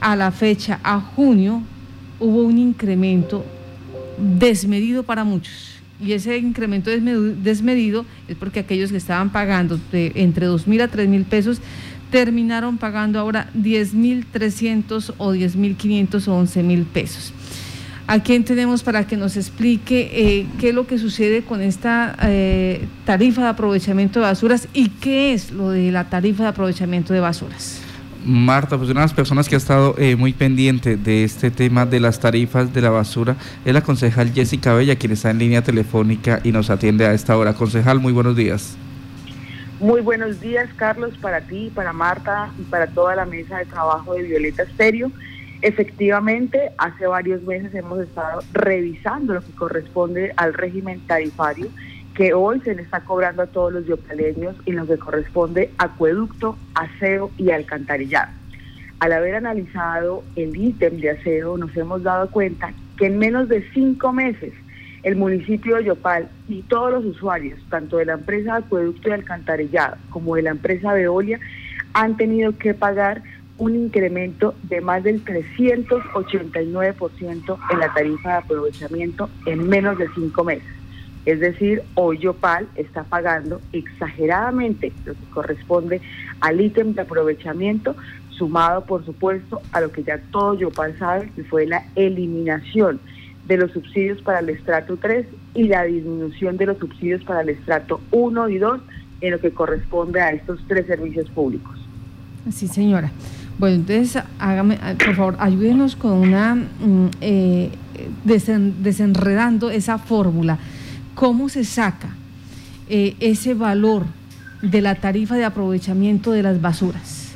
a la fecha, a junio, hubo un incremento desmedido para muchos. Y ese incremento desmedido es porque aquellos que estaban pagando de entre 2 mil a 3 mil pesos terminaron pagando ahora 10 mil 300 o 10 mil 500 o 11 mil pesos. ¿A quién tenemos para que nos explique eh, qué es lo que sucede con esta eh, tarifa de aprovechamiento de basuras y qué es lo de la tarifa de aprovechamiento de basuras? Marta, pues una de las personas que ha estado eh, muy pendiente de este tema de las tarifas de la basura es la concejal Jessica Bella, quien está en línea telefónica y nos atiende a esta hora. Concejal, muy buenos días. Muy buenos días, Carlos, para ti, para Marta y para toda la mesa de trabajo de Violeta Stereo. Efectivamente, hace varios meses hemos estado revisando lo que corresponde al régimen tarifario que hoy se le está cobrando a todos los yopaleños y lo que corresponde acueducto, aseo y alcantarillado. Al haber analizado el ítem de aseo, nos hemos dado cuenta que en menos de cinco meses el municipio de Yopal y todos los usuarios, tanto de la empresa Acueducto y Alcantarillado como de la empresa Veolia, han tenido que pagar un incremento de más del 389% en la tarifa de aprovechamiento en menos de cinco meses. Es decir, hoy Yopal está pagando exageradamente lo que corresponde al ítem de aprovechamiento, sumado por supuesto a lo que ya todo Yopal sabe, que fue la eliminación de los subsidios para el estrato 3 y la disminución de los subsidios para el estrato 1 y 2 en lo que corresponde a estos tres servicios públicos. Sí, señora. Bueno, entonces, hágame, ah, por favor, ayúdenos con una, mm, eh, desenredando esa fórmula. ¿Cómo se saca eh, ese valor de la tarifa de aprovechamiento de las basuras?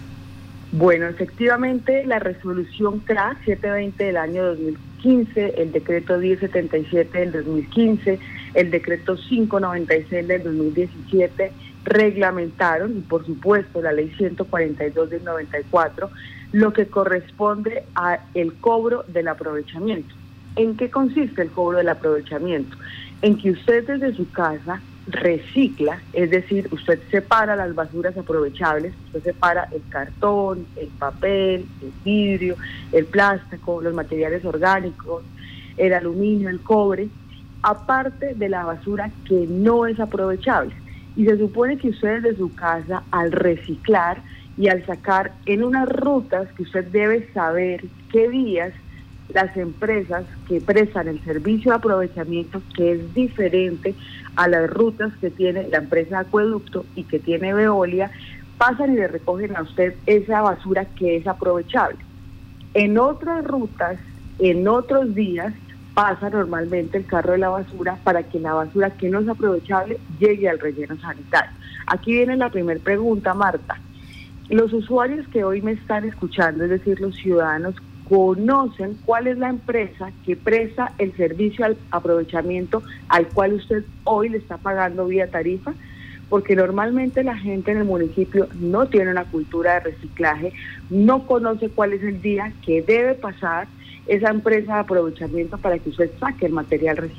Bueno, efectivamente, la resolución CRA 720 del año 2015, el decreto 1077 del 2015, el decreto 596 del 2017, reglamentaron, y por supuesto la ley 142 del 94, lo que corresponde a el cobro del aprovechamiento. ¿En qué consiste el cobro del aprovechamiento? En que usted desde su casa recicla, es decir, usted separa las basuras aprovechables, usted separa el cartón, el papel, el vidrio, el plástico, los materiales orgánicos, el aluminio, el cobre, aparte de la basura que no es aprovechable. Y se supone que ustedes de su casa, al reciclar y al sacar en unas rutas que usted debe saber qué días las empresas que prestan el servicio de aprovechamiento, que es diferente a las rutas que tiene la empresa Acueducto y que tiene Veolia, pasan y le recogen a usted esa basura que es aprovechable. En otras rutas, en otros días, pasa normalmente el carro de la basura para que la basura que no es aprovechable llegue al relleno sanitario. Aquí viene la primera pregunta, Marta. Los usuarios que hoy me están escuchando, es decir, los ciudadanos, conocen cuál es la empresa que presta el servicio al aprovechamiento al cual usted hoy le está pagando vía tarifa, porque normalmente la gente en el municipio no tiene una cultura de reciclaje, no conoce cuál es el día que debe pasar esa empresa de aprovechamiento para que usted saque el material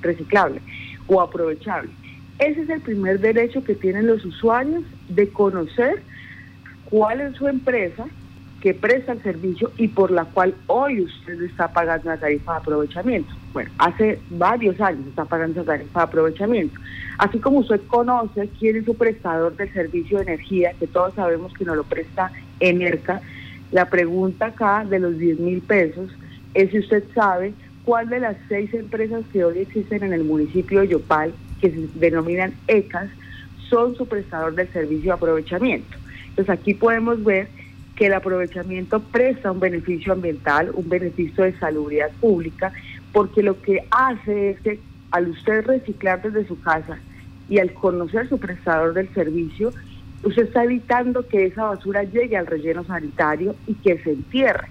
reciclable o aprovechable. Ese es el primer derecho que tienen los usuarios de conocer cuál es su empresa que presta el servicio y por la cual hoy usted está pagando la tarifa de aprovechamiento. Bueno, hace varios años está pagando esa tarifa de aprovechamiento. Así como usted conoce quién es su prestador del servicio de energía, que todos sabemos que nos lo presta Enerca, la pregunta acá de los 10 mil pesos es si usted sabe cuál de las seis empresas que hoy existen en el municipio de Yopal, que se denominan ECAS, son su prestador del servicio de aprovechamiento. Entonces aquí podemos ver que el aprovechamiento presta un beneficio ambiental, un beneficio de salubridad pública, porque lo que hace es que al usted reciclar desde su casa y al conocer su prestador del servicio, usted está evitando que esa basura llegue al relleno sanitario y que se entierre.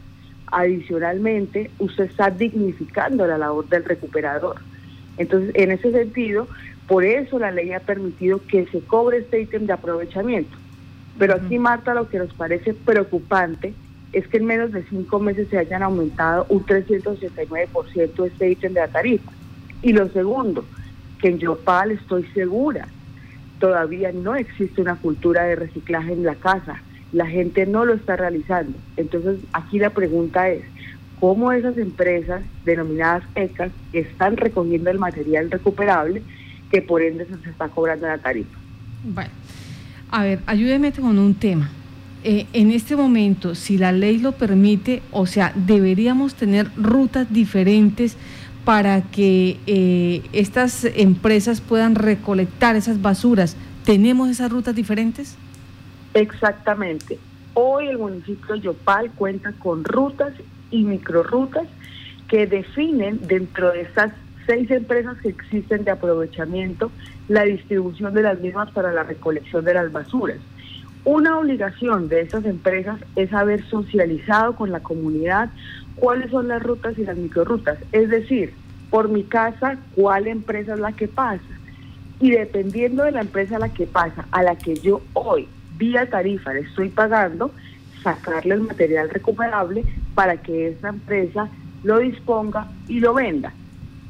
Adicionalmente, usted está dignificando la labor del recuperador. Entonces, en ese sentido, por eso la ley ha permitido que se cobre este ítem de aprovechamiento. Pero aquí, Marta, lo que nos parece preocupante es que en menos de cinco meses se hayan aumentado un 389% este ítem de la tarifa. Y lo segundo, que en Yopal estoy segura, todavía no existe una cultura de reciclaje en la casa la gente no lo está realizando. Entonces, aquí la pregunta es, ¿cómo esas empresas denominadas ECAS están recogiendo el material recuperable que por ende se está cobrando la tarifa? Bueno, a ver, ayúdeme con un tema. Eh, en este momento, si la ley lo permite, o sea, deberíamos tener rutas diferentes para que eh, estas empresas puedan recolectar esas basuras. ¿Tenemos esas rutas diferentes? Exactamente. Hoy el municipio de Yopal cuenta con rutas y microrutas que definen dentro de estas seis empresas que existen de aprovechamiento la distribución de las mismas para la recolección de las basuras. Una obligación de estas empresas es haber socializado con la comunidad cuáles son las rutas y las microrutas, es decir, por mi casa, cuál empresa es la que pasa. Y dependiendo de la empresa a la que pasa, a la que yo hoy, vía tarifa, le estoy pagando, sacarle el material recuperable para que esa empresa lo disponga y lo venda.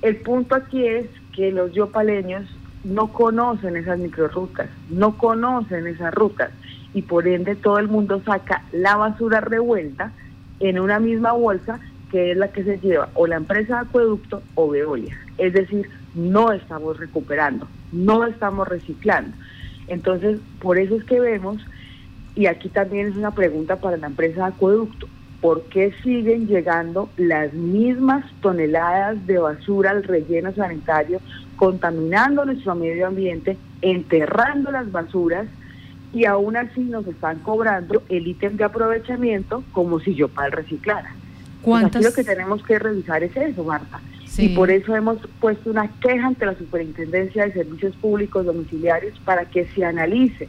El punto aquí es que los yopaleños no conocen esas microrutas, no conocen esas rutas y por ende todo el mundo saca la basura revuelta en una misma bolsa que es la que se lleva o la empresa de acueducto o Veolia. Es decir, no estamos recuperando, no estamos reciclando. Entonces, por eso es que vemos, y aquí también es una pregunta para la empresa de acueducto, ¿por qué siguen llegando las mismas toneladas de basura al relleno sanitario, contaminando nuestro medio ambiente, enterrando las basuras? Y aún así nos están cobrando el ítem de aprovechamiento como si yo para reciclara. ¿Cuántas? lo que tenemos que revisar es eso, Marta. Y por eso hemos puesto una queja ante la Superintendencia de Servicios Públicos Domiciliarios para que se analice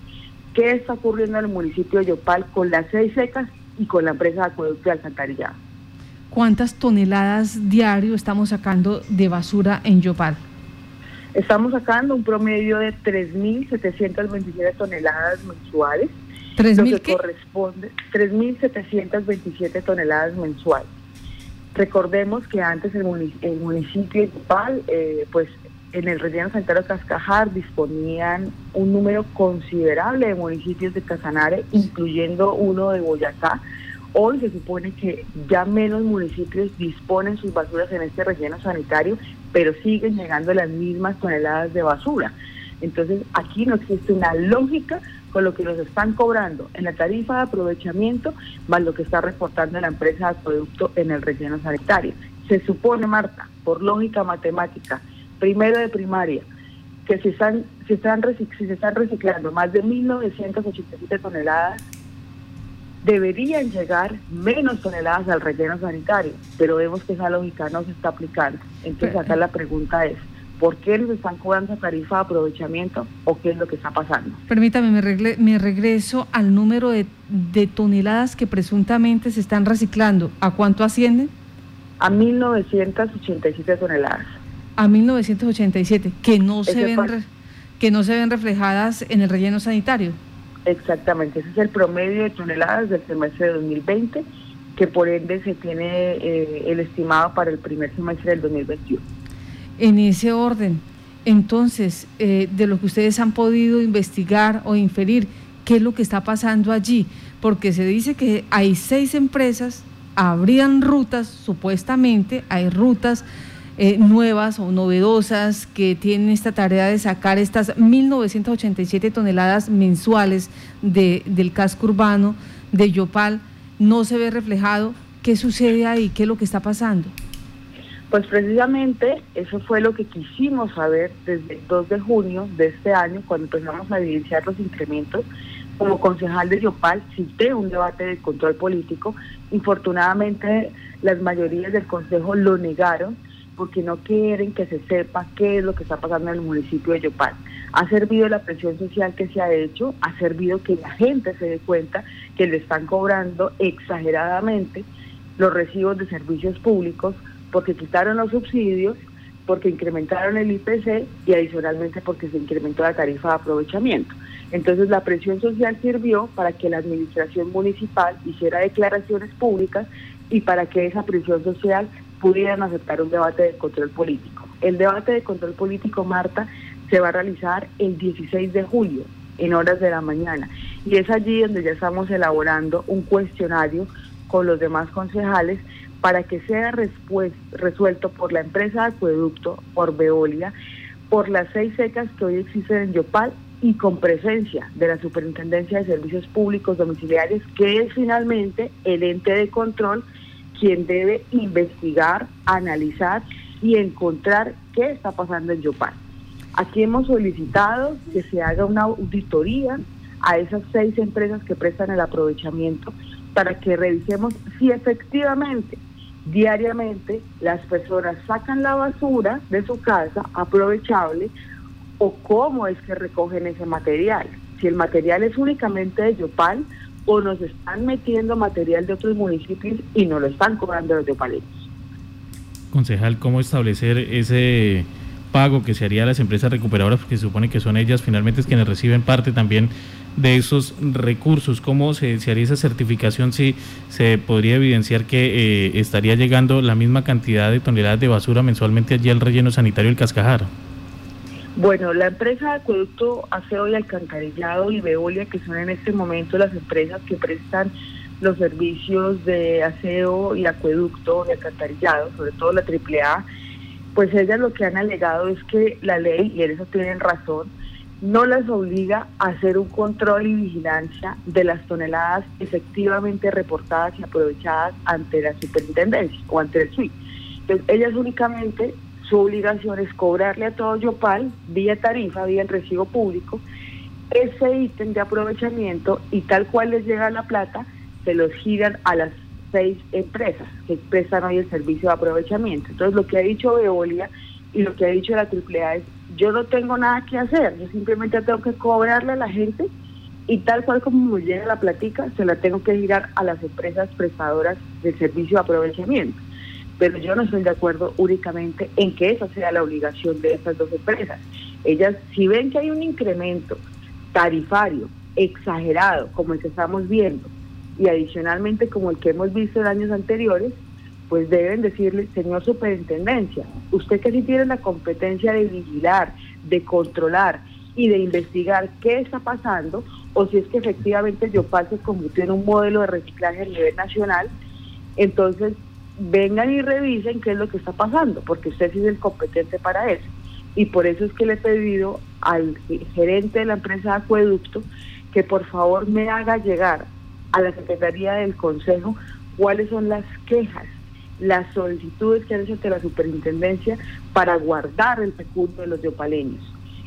qué está ocurriendo en el municipio de Yopal con las seis secas y con la empresa de acueducto de Alcantarillado. ¿Cuántas toneladas diario estamos sacando de basura en Yopal? Estamos sacando un promedio de 3.727 toneladas mensuales. ¿3.000 lo que corresponde 3.727 toneladas mensuales. Recordemos que antes el, municipio, de Yopal, eh, pues en el relleno sanitario Cascajar disponían un número considerable de municipios de Casanare, incluyendo uno de Boyacá. Hoy se supone que ya menos municipios disponen sus basuras en este relleno sanitario, pero siguen llegando las mismas toneladas de basura. Entonces aquí no existe una lógica con lo que nos están cobrando en la tarifa de aprovechamiento más lo que está reportando la empresa de producto en el relleno sanitario. Se supone, Marta, por lógica matemática, primero de primaria, que si están, si están, se están reciclando más de 1.987 toneladas, deberían llegar menos toneladas al relleno sanitario, pero vemos que esa lógica no se está aplicando. Entonces acá la pregunta es, ¿por qué nos están cobrando tarifa de aprovechamiento o qué es lo que está pasando? Permítame, me, me regreso al número de, de toneladas que presuntamente se están reciclando. ¿A cuánto ascienden? A 1.987 toneladas a 1987 que no se ven que no se ven reflejadas en el relleno sanitario. Exactamente, ese es el promedio de toneladas del semestre de 2020 que por ende se tiene eh, el estimado para el primer semestre del 2021. En ese orden, entonces, eh, de lo que ustedes han podido investigar o inferir, ¿qué es lo que está pasando allí? Porque se dice que hay seis empresas, habrían rutas, supuestamente, hay rutas eh, nuevas o novedosas que tienen esta tarea de sacar estas 1.987 toneladas mensuales de, del casco urbano de Yopal, no se ve reflejado. ¿Qué sucede ahí? ¿Qué es lo que está pasando? Pues precisamente eso fue lo que quisimos saber desde el 2 de junio de este año, cuando empezamos a evidenciar los incrementos. Como concejal de Yopal cité un debate de control político. Infortunadamente las mayorías del Consejo lo negaron porque no quieren que se sepa qué es lo que está pasando en el municipio de Yopal. Ha servido la presión social que se ha hecho, ha servido que la gente se dé cuenta que le están cobrando exageradamente los recibos de servicios públicos porque quitaron los subsidios, porque incrementaron el IPC y adicionalmente porque se incrementó la tarifa de aprovechamiento. Entonces la presión social sirvió para que la administración municipal hiciera declaraciones públicas y para que esa presión social pudieran aceptar un debate de control político. El debate de control político, Marta, se va a realizar el 16 de julio en horas de la mañana. Y es allí donde ya estamos elaborando un cuestionario con los demás concejales para que sea resuelto por la empresa de acueducto, por Veolia, por las seis secas que hoy existen en Yopal y con presencia de la Superintendencia de Servicios Públicos Domiciliarios, que es finalmente el ente de control quien debe investigar, analizar y encontrar qué está pasando en Yopal. Aquí hemos solicitado que se haga una auditoría a esas seis empresas que prestan el aprovechamiento para que revisemos si efectivamente diariamente las personas sacan la basura de su casa aprovechable o cómo es que recogen ese material. Si el material es únicamente de Yopal o nos están metiendo material de otros municipios y no lo están cobrando los yopaleños. Concejal, ¿cómo establecer ese pago que se haría a las empresas recuperadoras, porque se supone que son ellas finalmente quienes reciben parte también de esos recursos. ¿Cómo se, haría esa certificación si se podría evidenciar que eh, estaría llegando la misma cantidad de toneladas de basura mensualmente allí al relleno sanitario del Cascajar? Bueno, la empresa de acueducto Aseo y Alcantarillado y Veolia, que son en este momento las empresas que prestan los servicios de aseo y acueducto y alcantarillado, sobre todo la AAA, pues ellas lo que han alegado es que la ley, y en eso tienen razón, no las obliga a hacer un control y vigilancia de las toneladas efectivamente reportadas y aprovechadas ante la superintendencia o ante el SUI. Entonces, ellas únicamente, su obligación es cobrarle a todo Yopal, vía tarifa, vía el recibo público, ese ítem de aprovechamiento y tal cual les llega la plata, se los giran a las seis empresas que prestan hoy el servicio de aprovechamiento. Entonces, lo que ha dicho Veolia y lo que ha dicho la AAA es, yo no tengo nada que hacer, yo simplemente tengo que cobrarle a la gente y tal cual como me llega la platica, se la tengo que girar a las empresas prestadoras del servicio de aprovechamiento. Pero yo no estoy de acuerdo únicamente en que esa sea la obligación de estas dos empresas. Ellas, si ven que hay un incremento tarifario exagerado, como el que estamos viendo, y adicionalmente como el que hemos visto en años anteriores, pues deben decirle, señor superintendencia, usted que sí tiene la competencia de vigilar, de controlar y de investigar qué está pasando, o si es que efectivamente Yopal se convirtió en un modelo de reciclaje a nivel nacional, entonces vengan y revisen qué es lo que está pasando, porque usted sí es el competente para eso. Y por eso es que le he pedido al gerente de la empresa Acueducto que por favor me haga llegar a la Secretaría del Consejo cuáles son las quejas, las solicitudes que han hecho ante la superintendencia para guardar el recurso de los diopaleños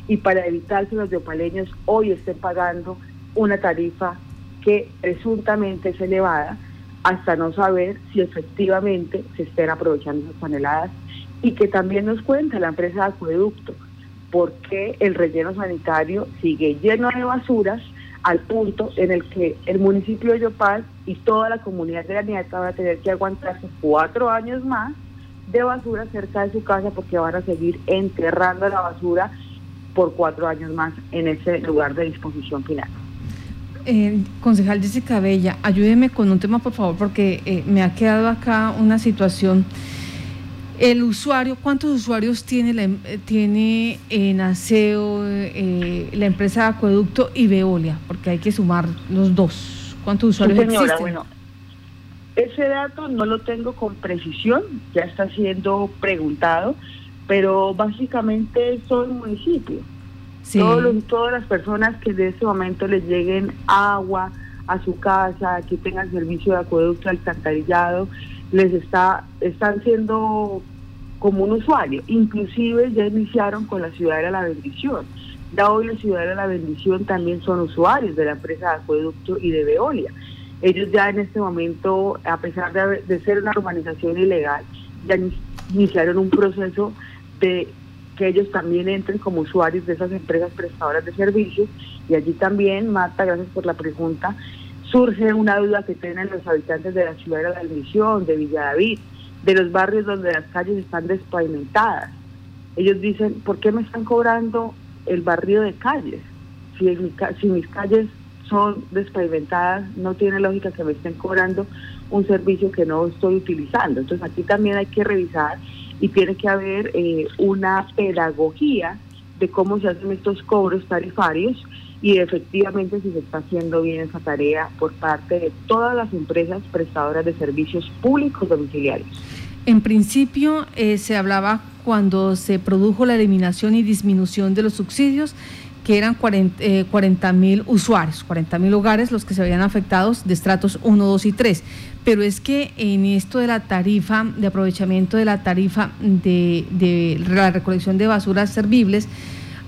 y para evitar que los diopaleños hoy estén pagando una tarifa que presuntamente es elevada hasta no saber si efectivamente se estén aprovechando esas toneladas y que también nos cuenta la empresa de acueducto por qué el relleno sanitario sigue lleno de basuras al punto en el que el municipio de Yopal y toda la comunidad de la Nieta van a tener que aguantarse cuatro años más de basura cerca de su casa porque van a seguir enterrando la basura por cuatro años más en ese lugar de disposición final. Eh, concejal Jessica Bella, ayúdeme con un tema por favor porque eh, me ha quedado acá una situación el usuario, ¿cuántos usuarios tiene, la, em, eh, tiene en aseo eh, la empresa de acueducto y Veolia? Porque hay que sumar los dos. ¿Cuántos usuarios existen? Bueno, ese dato no lo tengo con precisión, ya está siendo preguntado, pero básicamente son municipios. Sí. todas las personas que de ese momento les lleguen agua a su casa, que tengan servicio de acueducto alcantarillado, les está están siendo como un usuario. Inclusive ya iniciaron con la Ciudad de la Bendición. Ya hoy la Ciudad de la Bendición también son usuarios de la empresa de acueducto y de Veolia. Ellos ya en este momento, a pesar de, ser una urbanización ilegal, ya iniciaron un proceso de que ellos también entren como usuarios de esas empresas prestadoras de servicios. Y allí también, Marta, gracias por la pregunta, surge una duda que tienen los habitantes de la ciudad de la Bendición, de Villa David, de los barrios donde las calles están despavimentadas. Ellos dicen, ¿por qué me están cobrando el barrio de calles? Si, si mis calles son despavimentadas, no tiene lógica que me estén cobrando un servicio que no estoy utilizando. Entonces aquí también hay que revisar y tiene que haber eh, una pedagogía de cómo se hacen estos cobros tarifarios y efectivamente si se está haciendo bien esa tarea por parte de todas las empresas prestadoras de servicios públicos domiciliarios. En principio eh, se hablaba cuando se produjo la eliminación y disminución de los subsidios que eran 40 eh, mil usuarios, 40 mil hogares los que se habían afectados de estratos 1, 2 y 3. Pero es que en esto de la tarifa, de aprovechamiento de la tarifa de, la recolección de basuras servibles,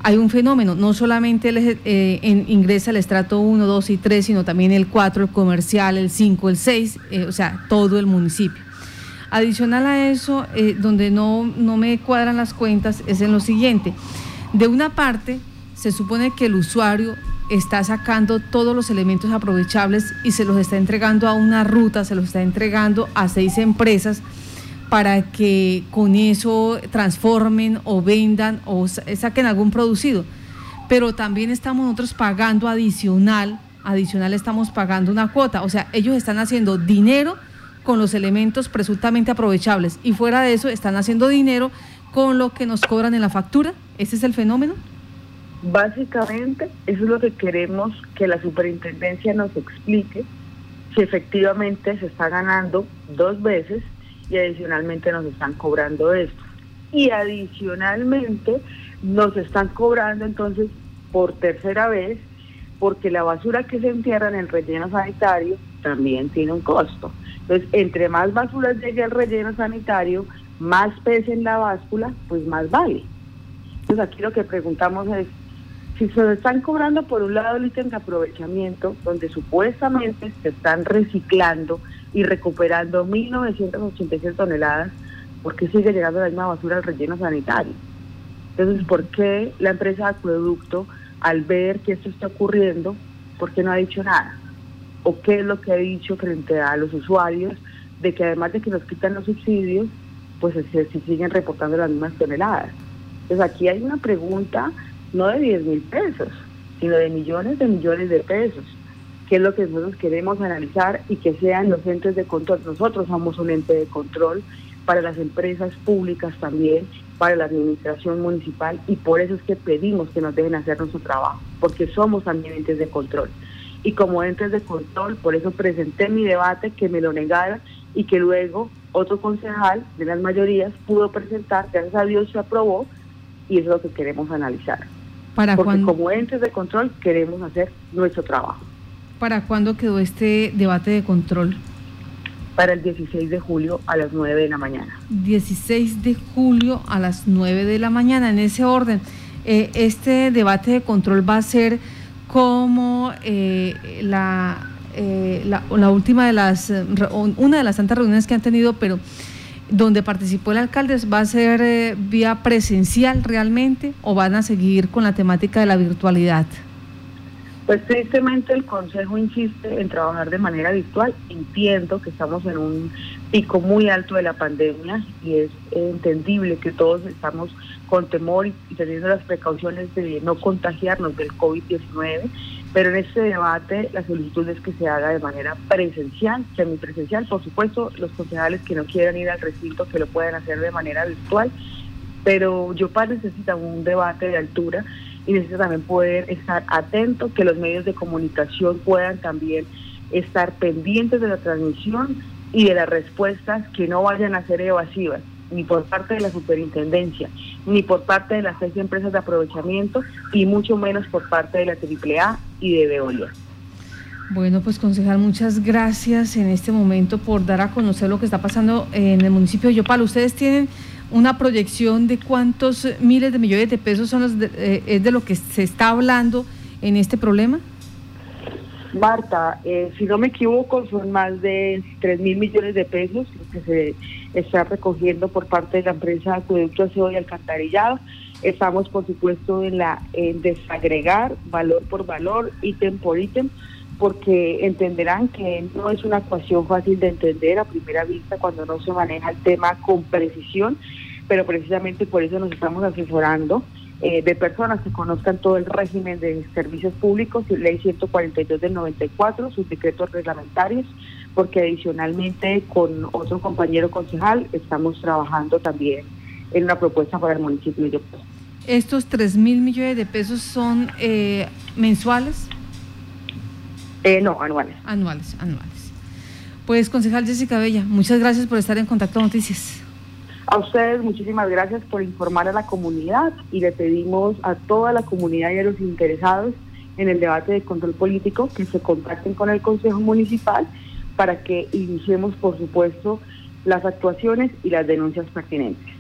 hay un fenómeno, no solamente eh, ingresa el estrato 1, 2 y 3, sino también el 4, el comercial, el 5, el 6, eh, o sea, todo el municipio. Adicional a eso, donde no me cuadran las cuentas, es en lo siguiente. De una parte, se supone que el usuario está sacando todos los elementos aprovechables y se los está entregando a una ruta, se los está entregando a seis empresas para que con eso transformen o vendan o saquen algún producido. Pero también estamos nosotros pagando adicional, adicional estamos pagando una cuota. O sea, ellos están haciendo dinero con los elementos presuntamente aprovechables y fuera de eso están haciendo dinero con lo que nos cobran en la factura. ¿Ese es el fenómeno? Básicamente, eso es lo que queremos que la superintendencia nos explique, si efectivamente se está ganando dos veces y adicionalmente nos están cobrando esto. Y adicionalmente nos están cobrando entonces por tercera vez porque la basura que se entierra en el relleno sanitario también tiene un costo. Entonces, entre más basura llegue al relleno sanitario, más pese en la báscula, pues más vale. Entonces aquí lo que preguntamos es, si se están cobrando por un lado el ítem de aprovechamiento, donde supuestamente se están reciclando y recuperando 1.986 toneladas, ¿por qué sigue llegando la misma basura al relleno sanitario? Entonces, ¿por qué la empresa de acueducto, al ver que esto está ocurriendo, ¿por qué no ha dicho nada? ¿O qué es lo que ha dicho frente a los usuarios de que además de que nos quitan los subsidios, pues se, se siguen reportando las mismas toneladas? Entonces, aquí hay una pregunta no de 10 mil pesos, sino de millones de millones de pesos, que es lo que nosotros queremos analizar y que sean los entes de control. Nosotros somos un ente de control para las empresas públicas también, para la administración municipal y por eso es que pedimos que nos dejen hacer nuestro trabajo, porque somos también entes de control. Y como entes de control, por eso presenté mi debate, que me lo negara y que luego otro concejal de las mayorías pudo presentar, gracias a Dios se aprobó y es lo que queremos analizar. ¿Para Porque como entes de control queremos hacer nuestro trabajo. ¿Para cuándo quedó este debate de control? Para el 16 de julio a las 9 de la mañana. 16 de julio a las 9 de la mañana, en ese orden. Eh, este debate de control va a ser como eh, la, eh, la, la, última de las, una de las tantas reuniones que han tenido, pero donde participó el alcalde va a ser eh, vía presencial realmente o van a seguir con la temática de la virtualidad? Pues tristemente el Consejo insiste en trabajar de manera virtual. Entiendo que estamos en un pico muy alto de la pandemia y es entendible que todos estamos con temor y teniendo las precauciones de no contagiarnos del COVID-19 pero en este debate la solicitud es que se haga de manera presencial, semipresencial, por supuesto, los concejales que no quieran ir al recinto que lo puedan hacer de manera virtual, pero yo para necesita un debate de altura y necesita también poder estar atento, que los medios de comunicación puedan también estar pendientes de la transmisión y de las respuestas que no vayan a ser evasivas, ni por parte de la superintendencia, ni por parte de las seis empresas de aprovechamiento y mucho menos por parte de la AAA y de Veolia. Bueno, pues concejal, muchas gracias en este momento por dar a conocer lo que está pasando en el municipio de Yopal. ¿Ustedes tienen una proyección de cuántos miles de millones de pesos son los eh, es de lo que se está hablando en este problema? Marta, eh, si no me equivoco, son más de 3 mil millones de pesos los que se está recogiendo por parte de la empresa Acueducto Aseo y Alcantarillado. Estamos, por supuesto, en la en desagregar valor por valor, ítem por ítem, porque entenderán que no es una ecuación fácil de entender a primera vista cuando no se maneja el tema con precisión, pero precisamente por eso nos estamos asesorando eh, de personas que conozcan todo el régimen de servicios públicos y ley 142 del 94, sus decretos reglamentarios, porque adicionalmente con otro compañero concejal estamos trabajando también en una propuesta para el municipio de Yopal. ¿Estos 3 mil millones de pesos son eh, mensuales? Eh, no, anuales. Anuales, anuales. Pues, concejal Jessica Bella, muchas gracias por estar en Contacto Noticias. A ustedes muchísimas gracias por informar a la comunidad y le pedimos a toda la comunidad y a los interesados en el debate de control político que se contacten con el Consejo Municipal para que iniciemos, por supuesto, las actuaciones y las denuncias pertinentes.